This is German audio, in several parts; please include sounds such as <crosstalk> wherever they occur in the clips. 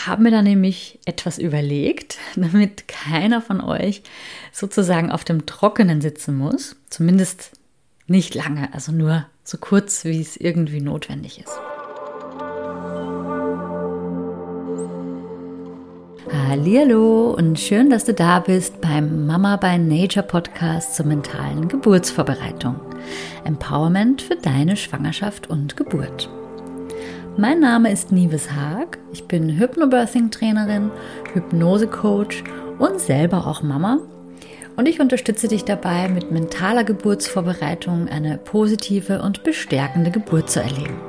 Ich habe mir da nämlich etwas überlegt, <laughs> damit keiner von euch sozusagen auf dem Trockenen sitzen muss. Zumindest nicht lange, also nur so kurz, wie es irgendwie notwendig ist. Hallo und schön, dass du da bist beim Mama by Nature Podcast zur mentalen Geburtsvorbereitung. Empowerment für deine Schwangerschaft und Geburt. Mein Name ist Nives Haag. Ich bin Hypnobirthing-Trainerin, Hypnose-Coach und selber auch Mama. Und ich unterstütze dich dabei, mit mentaler Geburtsvorbereitung eine positive und bestärkende Geburt zu erleben.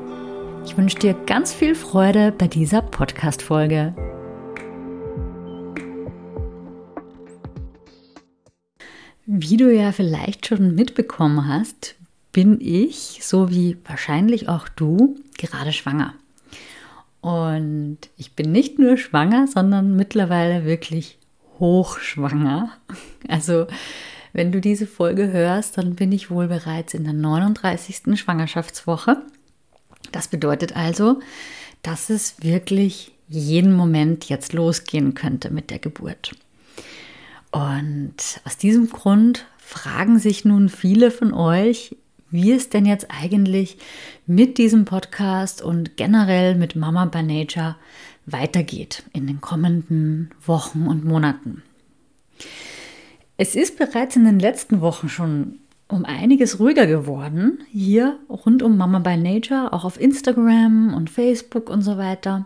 Ich wünsche dir ganz viel Freude bei dieser Podcast-Folge. Wie du ja vielleicht schon mitbekommen hast, bin ich, so wie wahrscheinlich auch du, gerade schwanger. Und ich bin nicht nur schwanger, sondern mittlerweile wirklich hochschwanger. <laughs> Also, wenn du diese Folge hörst, dann bin ich wohl bereits in der 39. Schwangerschaftswoche. Das bedeutet also, dass es wirklich jeden Moment jetzt losgehen könnte mit der Geburt. Und aus diesem Grund fragen sich nun viele von euch, wie es denn jetzt eigentlich mit diesem Podcast und generell mit Mama by Nature weitergeht in den kommenden Wochen und Monaten. Es ist bereits in den letzten Wochen schon um einiges ruhiger geworden, hier rund um Mama by Nature, auch auf Instagram und Facebook und so weiter.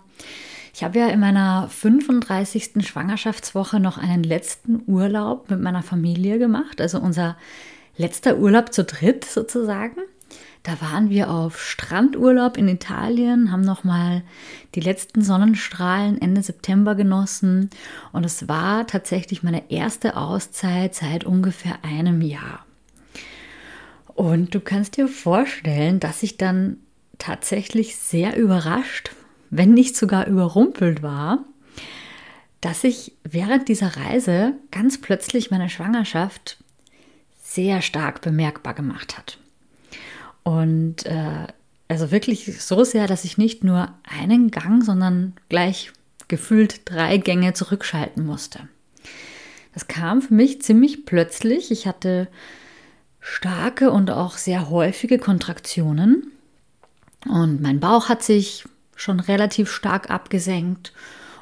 Ich habe ja in meiner 35. Schwangerschaftswoche noch einen letzten Urlaub mit meiner Familie gemacht, also unser letzter Urlaub zu dritt sozusagen. Da waren wir auf Strandurlaub in Italien, haben nochmal die letzten Sonnenstrahlen Ende September genossen und es war tatsächlich meine erste Auszeit seit ungefähr einem Jahr. Und du kannst dir vorstellen, dass ich dann tatsächlich sehr überrascht wenn nicht sogar überrumpelt war, dass sich während dieser Reise ganz plötzlich meine Schwangerschaft sehr stark bemerkbar gemacht hat. Und äh, also wirklich so sehr, dass ich nicht nur einen Gang, sondern gleich gefühlt drei Gänge zurückschalten musste. Das kam für mich ziemlich plötzlich. Ich hatte starke und auch sehr häufige Kontraktionen und mein Bauch hat sich schon relativ stark abgesenkt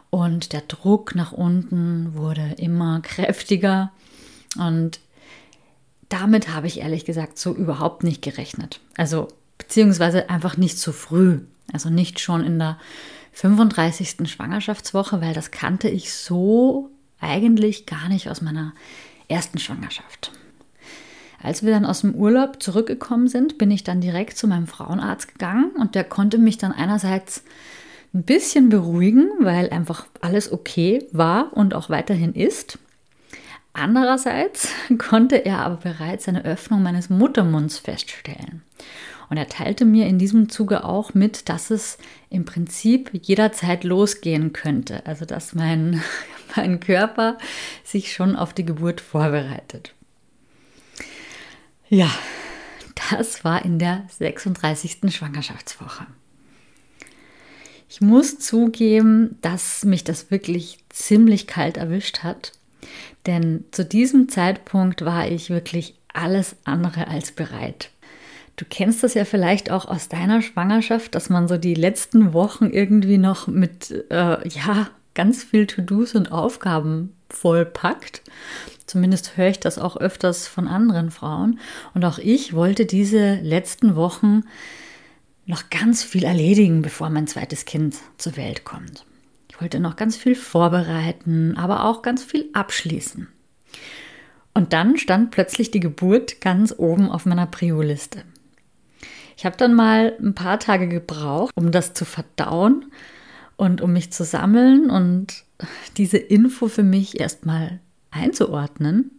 und der Druck nach unten wurde immer <laughs> kräftiger und damit habe ich ehrlich gesagt so überhaupt nicht gerechnet. Also beziehungsweise einfach nicht zu früh, also nicht schon in der 35. Schwangerschaftswoche, weil das kannte ich so eigentlich gar nicht aus meiner ersten Schwangerschaft. Als wir dann aus dem Urlaub zurückgekommen sind, bin ich dann direkt zu meinem Frauenarzt gegangen und der konnte mich dann einerseits ein bisschen beruhigen, weil einfach alles okay war und auch weiterhin ist. Andererseits <laughs> konnte er aber bereits eine Öffnung meines Muttermunds feststellen. Und er teilte mir in diesem Zuge auch mit, dass es im Prinzip jederzeit losgehen könnte. Also dass mein, <laughs> mein Körper sich schon auf die Geburt vorbereitet. Ja, das war in der 36. Schwangerschaftswoche. Ich muss zugeben, dass mich das wirklich ziemlich kalt erwischt hat, denn zu diesem Zeitpunkt war ich wirklich alles andere als bereit. Du kennst das ja vielleicht auch aus deiner Schwangerschaft, dass man so die letzten Wochen irgendwie noch mit, äh, ja, ganz viel To-Dos und Aufgaben vollpackt Zumindest höre ich das auch öfters von anderen Frauen. Und auch ich wollte diese letzten Wochen noch ganz viel erledigen, bevor mein zweites Kind zur Welt kommt. Ich wollte noch ganz viel vorbereiten, aber auch ganz viel abschließen. Und dann stand plötzlich die Geburt ganz oben auf meiner Prio-Liste. Ich habe dann mal ein paar Tage gebraucht, um das zu verdauen und um mich zu sammeln und diese Info für mich erstmal einzuordnen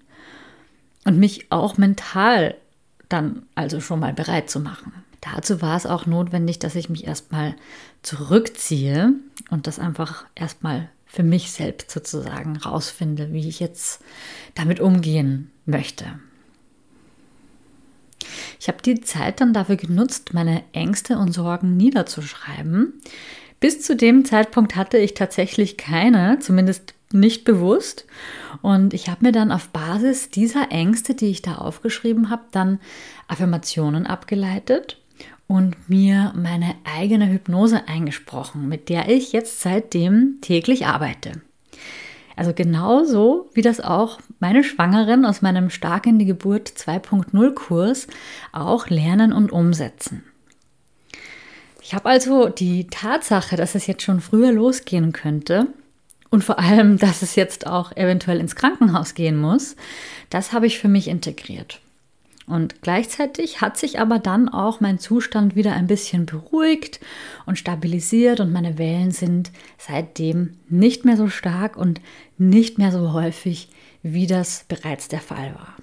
und mich auch mental dann also schon mal bereit zu machen. Dazu war es auch notwendig, dass ich mich erstmal zurückziehe und das einfach erstmal für mich selbst sozusagen rausfinde, wie ich jetzt damit umgehen möchte. Ich habe die Zeit dann dafür genutzt, meine Ängste und Sorgen niederzuschreiben, Bis zu dem Zeitpunkt hatte ich tatsächlich keine, zumindest nicht bewusst. Und ich habe mir dann auf Basis dieser Ängste, die ich da aufgeschrieben habe, dann Affirmationen abgeleitet und mir meine eigene Hypnose eingesprochen, mit der ich jetzt seitdem täglich arbeite. Also genauso wie das auch meine Schwangeren aus meinem Stark in die Geburt 2.0 Kurs auch lernen und umsetzen. Ich habe also die Tatsache, dass es jetzt schon früher losgehen könnte und vor allem, dass es jetzt auch eventuell ins Krankenhaus gehen muss, das habe ich für mich integriert. Und gleichzeitig hat sich aber dann auch mein Zustand wieder ein bisschen beruhigt und stabilisiert und meine Wellen sind seitdem nicht mehr so stark und nicht mehr so häufig, wie das bereits der Fall war.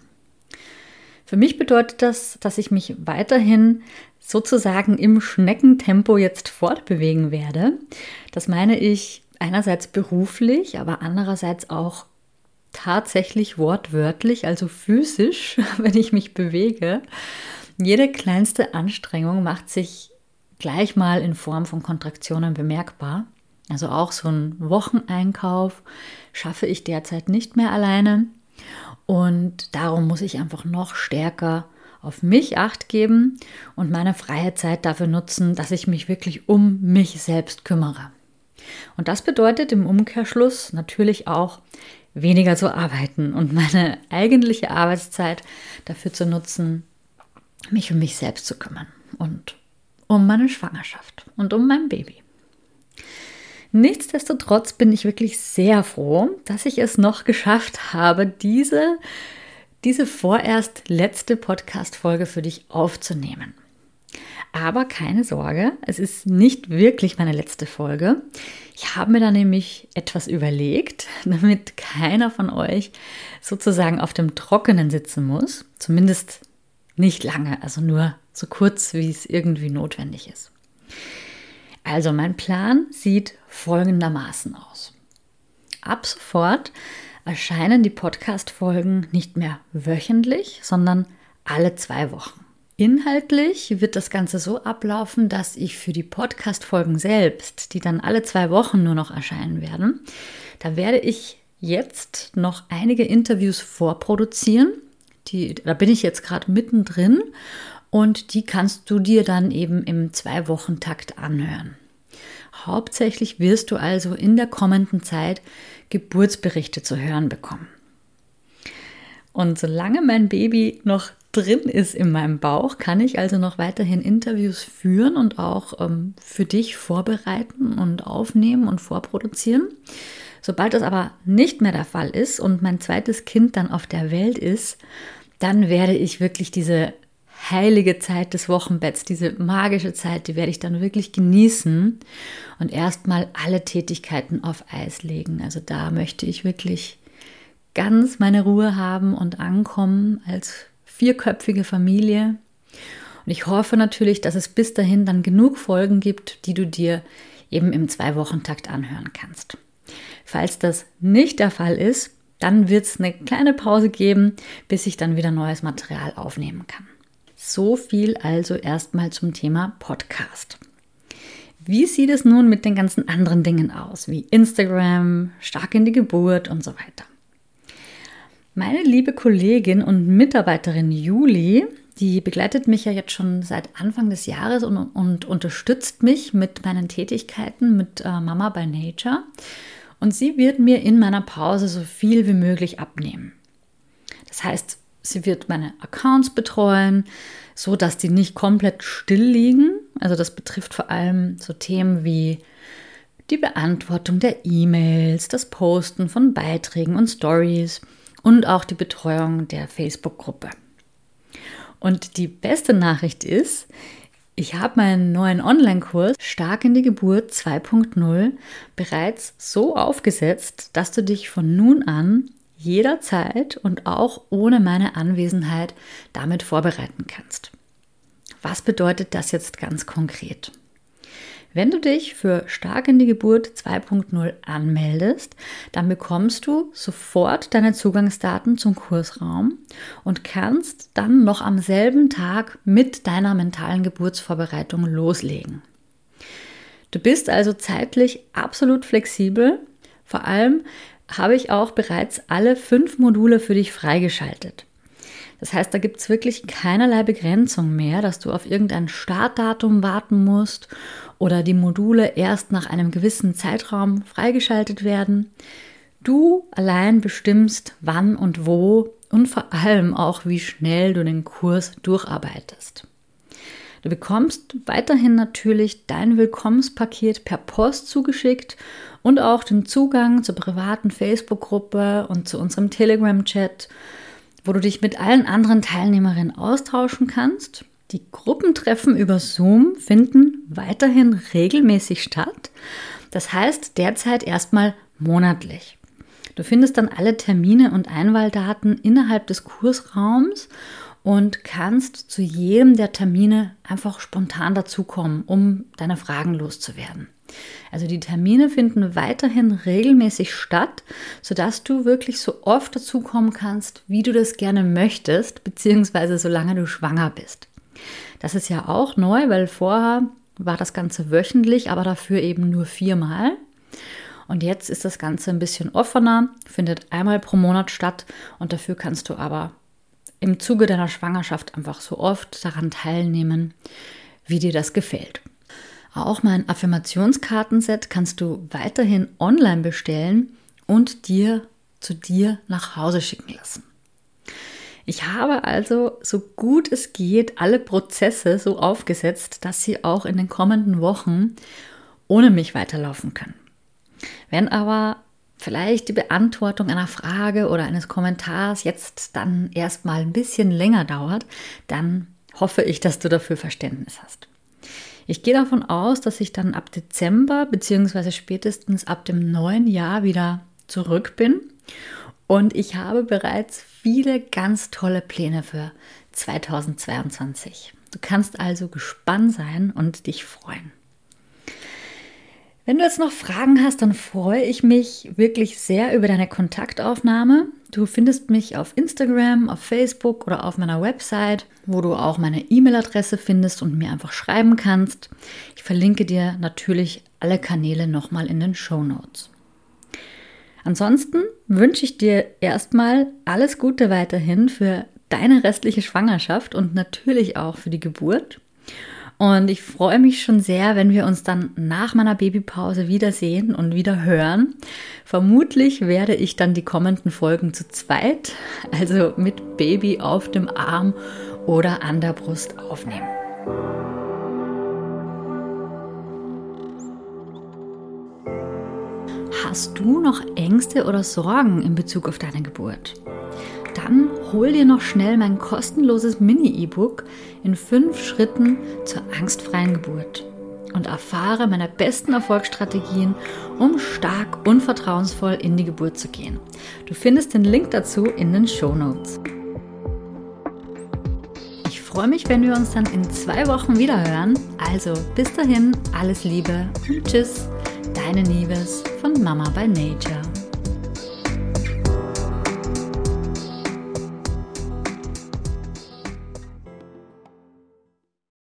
Für mich bedeutet das, dass ich mich weiterhin sozusagen im Schneckentempo jetzt fortbewegen werde. Das meine ich einerseits beruflich, aber andererseits auch tatsächlich wortwörtlich, also physisch, <laughs> wenn ich mich bewege. Jede kleinste Anstrengung macht sich gleich mal in Form von Kontraktionen bemerkbar. Also auch so ein Wocheneinkauf schaffe ich derzeit nicht mehr alleine. Und darum muss ich einfach noch stärker auf mich acht geben und meine freie Zeit dafür nutzen, dass ich mich wirklich um mich selbst kümmere. Und das bedeutet im Umkehrschluss natürlich auch weniger zu arbeiten und meine eigentliche Arbeitszeit dafür zu nutzen, mich um mich selbst zu kümmern und um meine Schwangerschaft und um mein Baby. Nichtsdestotrotz bin ich wirklich sehr froh, dass ich es noch geschafft habe, diese, diese vorerst letzte Podcast-Folge für dich aufzunehmen. Aber keine Sorge, es ist nicht wirklich meine letzte Folge. Ich habe mir da nämlich etwas überlegt, <laughs> damit keiner von euch sozusagen auf dem Trockenen sitzen muss. Zumindest nicht lange, also nur so kurz, wie es irgendwie notwendig ist. Also mein Plan sieht folgendermaßen aus. Ab sofort erscheinen die Podcast-Folgen nicht mehr wöchentlich, sondern alle zwei Wochen. Inhaltlich wird das Ganze so ablaufen, dass ich für die Podcast-Folgen selbst, die dann alle zwei Wochen nur noch erscheinen werden, da werde ich jetzt noch einige Interviews vorproduzieren. Die, da bin ich jetzt gerade mittendrin und die kannst du dir dann eben im Zwei-Wochen-Takt anhören. Hauptsächlich wirst du also in der kommenden Zeit Geburtsberichte zu hören bekommen. Und solange mein Baby noch drin ist in meinem Bauch, kann ich also noch weiterhin Interviews führen und auch ähm, für dich vorbereiten und aufnehmen und vorproduzieren. Sobald das aber nicht mehr der Fall ist und mein zweites Kind dann auf der Welt ist, dann werde ich wirklich diese heilige Zeit des Wochenbetts, diese magische Zeit, die werde ich dann wirklich genießen und erstmal alle Tätigkeiten auf Eis legen. Also da möchte ich wirklich ganz meine Ruhe haben und ankommen als vierköpfige Familie. Und ich hoffe natürlich, dass es bis dahin dann genug Folgen gibt, die du dir eben im Zwei-Wochen-Takt anhören kannst. Falls das nicht der Fall ist, dann wird es eine kleine Pause geben, bis ich dann wieder neues Material aufnehmen kann. So viel also erstmal zum Thema Podcast. Wie sieht es nun mit den ganzen anderen Dingen aus, wie Instagram, stark in die Geburt und so weiter? Meine liebe Kollegin und Mitarbeiterin Juli, die begleitet mich ja jetzt schon seit Anfang des Jahres und, und unterstützt mich mit meinen Tätigkeiten mit äh, Mama by Nature. Und sie wird mir in meiner Pause so viel wie möglich abnehmen. Das heißt, sie wird meine Accounts betreuen, so dass die nicht komplett still liegen. Also das betrifft vor allem so Themen wie die Beantwortung der E-Mails, das Posten von Beiträgen und Stories und auch die Betreuung der Facebook-Gruppe. Und die beste Nachricht ist, ich habe meinen neuen Online-Kurs Stark in die Geburt 2.0 bereits so aufgesetzt, dass du dich von nun an jederzeit und auch ohne meine Anwesenheit damit vorbereiten kannst. Was bedeutet das jetzt ganz konkret? Wenn du dich für Stark in die Geburt 2.0 anmeldest, dann bekommst du sofort deine Zugangsdaten zum Kursraum und kannst dann noch am selben Tag mit deiner mentalen Geburtsvorbereitung loslegen. Du bist also zeitlich absolut flexibel. Vor allem habe ich auch bereits alle fünf Module für dich freigeschaltet. Das heißt, da gibt es wirklich keinerlei Begrenzung mehr, dass du auf irgendein Startdatum warten musst oder die Module erst nach einem gewissen Zeitraum freigeschaltet werden. Du allein bestimmst, wann und wo und vor allem auch, wie schnell du den Kurs durcharbeitest. Du bekommst weiterhin natürlich dein Willkommenspaket per Post zugeschickt und auch den Zugang zur privaten Facebook-Gruppe und zu unserem Telegram-Chat wo du dich mit allen anderen Teilnehmerinnen austauschen kannst. Die Gruppentreffen über Zoom finden weiterhin regelmäßig statt. Das heißt derzeit erstmal monatlich. Du findest dann alle Termine und Einwahldaten innerhalb des Kursraums und kannst zu jedem der Termine einfach spontan dazukommen, um deine Fragen loszuwerden. Also die Termine finden weiterhin regelmäßig statt, sodass du wirklich so oft dazu kommen kannst, wie du das gerne möchtest, beziehungsweise solange du schwanger bist. Das ist ja auch neu, weil vorher war das Ganze wöchentlich, aber dafür eben nur viermal. Und jetzt ist das Ganze ein bisschen offener, findet einmal pro Monat statt und dafür kannst du aber im Zuge deiner Schwangerschaft einfach so oft daran teilnehmen, wie dir das gefällt. Auch mein Affirmationskartenset kannst du weiterhin online bestellen und dir zu dir nach Hause schicken lassen. Ich habe also so gut es geht alle Prozesse so aufgesetzt, dass sie auch in den kommenden Wochen ohne mich weiterlaufen können. Wenn aber vielleicht die Beantwortung einer Frage oder eines Kommentars jetzt dann erstmal ein bisschen länger dauert, dann hoffe ich, dass du dafür Verständnis hast. Ich gehe davon aus, dass ich dann ab Dezember bzw. spätestens ab dem neuen Jahr wieder zurück bin. Und ich habe bereits viele ganz tolle Pläne für 2022. Du kannst also gespannt sein und dich freuen. Wenn du jetzt noch Fragen hast, dann freue ich mich wirklich sehr über deine Kontaktaufnahme. Du findest mich auf Instagram, auf Facebook oder auf meiner Website, wo du auch meine E-Mail-Adresse findest und mir einfach schreiben kannst. Ich verlinke dir natürlich alle Kanäle nochmal in den Show Notes. Ansonsten wünsche ich dir erstmal alles Gute weiterhin für deine restliche Schwangerschaft und natürlich auch für die Geburt. Und ich freue mich schon sehr, wenn wir uns dann nach meiner Babypause wiedersehen und wieder hören. Vermutlich werde ich dann die kommenden Folgen zu zweit, also mit Baby auf dem Arm oder an der Brust aufnehmen. Hast du noch Ängste oder Sorgen in Bezug auf deine Geburt? Dann hol dir noch schnell mein kostenloses Mini-E-Book in fünf Schritten zur angstfreien Geburt und erfahre meine besten Erfolgsstrategien, um stark und vertrauensvoll in die Geburt zu gehen. Du findest den Link dazu in den Show Notes. Ich freue mich, wenn wir uns dann in zwei Wochen wieder hören. Also bis dahin, alles Liebe und Tschüss, deine Liebes von Mama by Nature.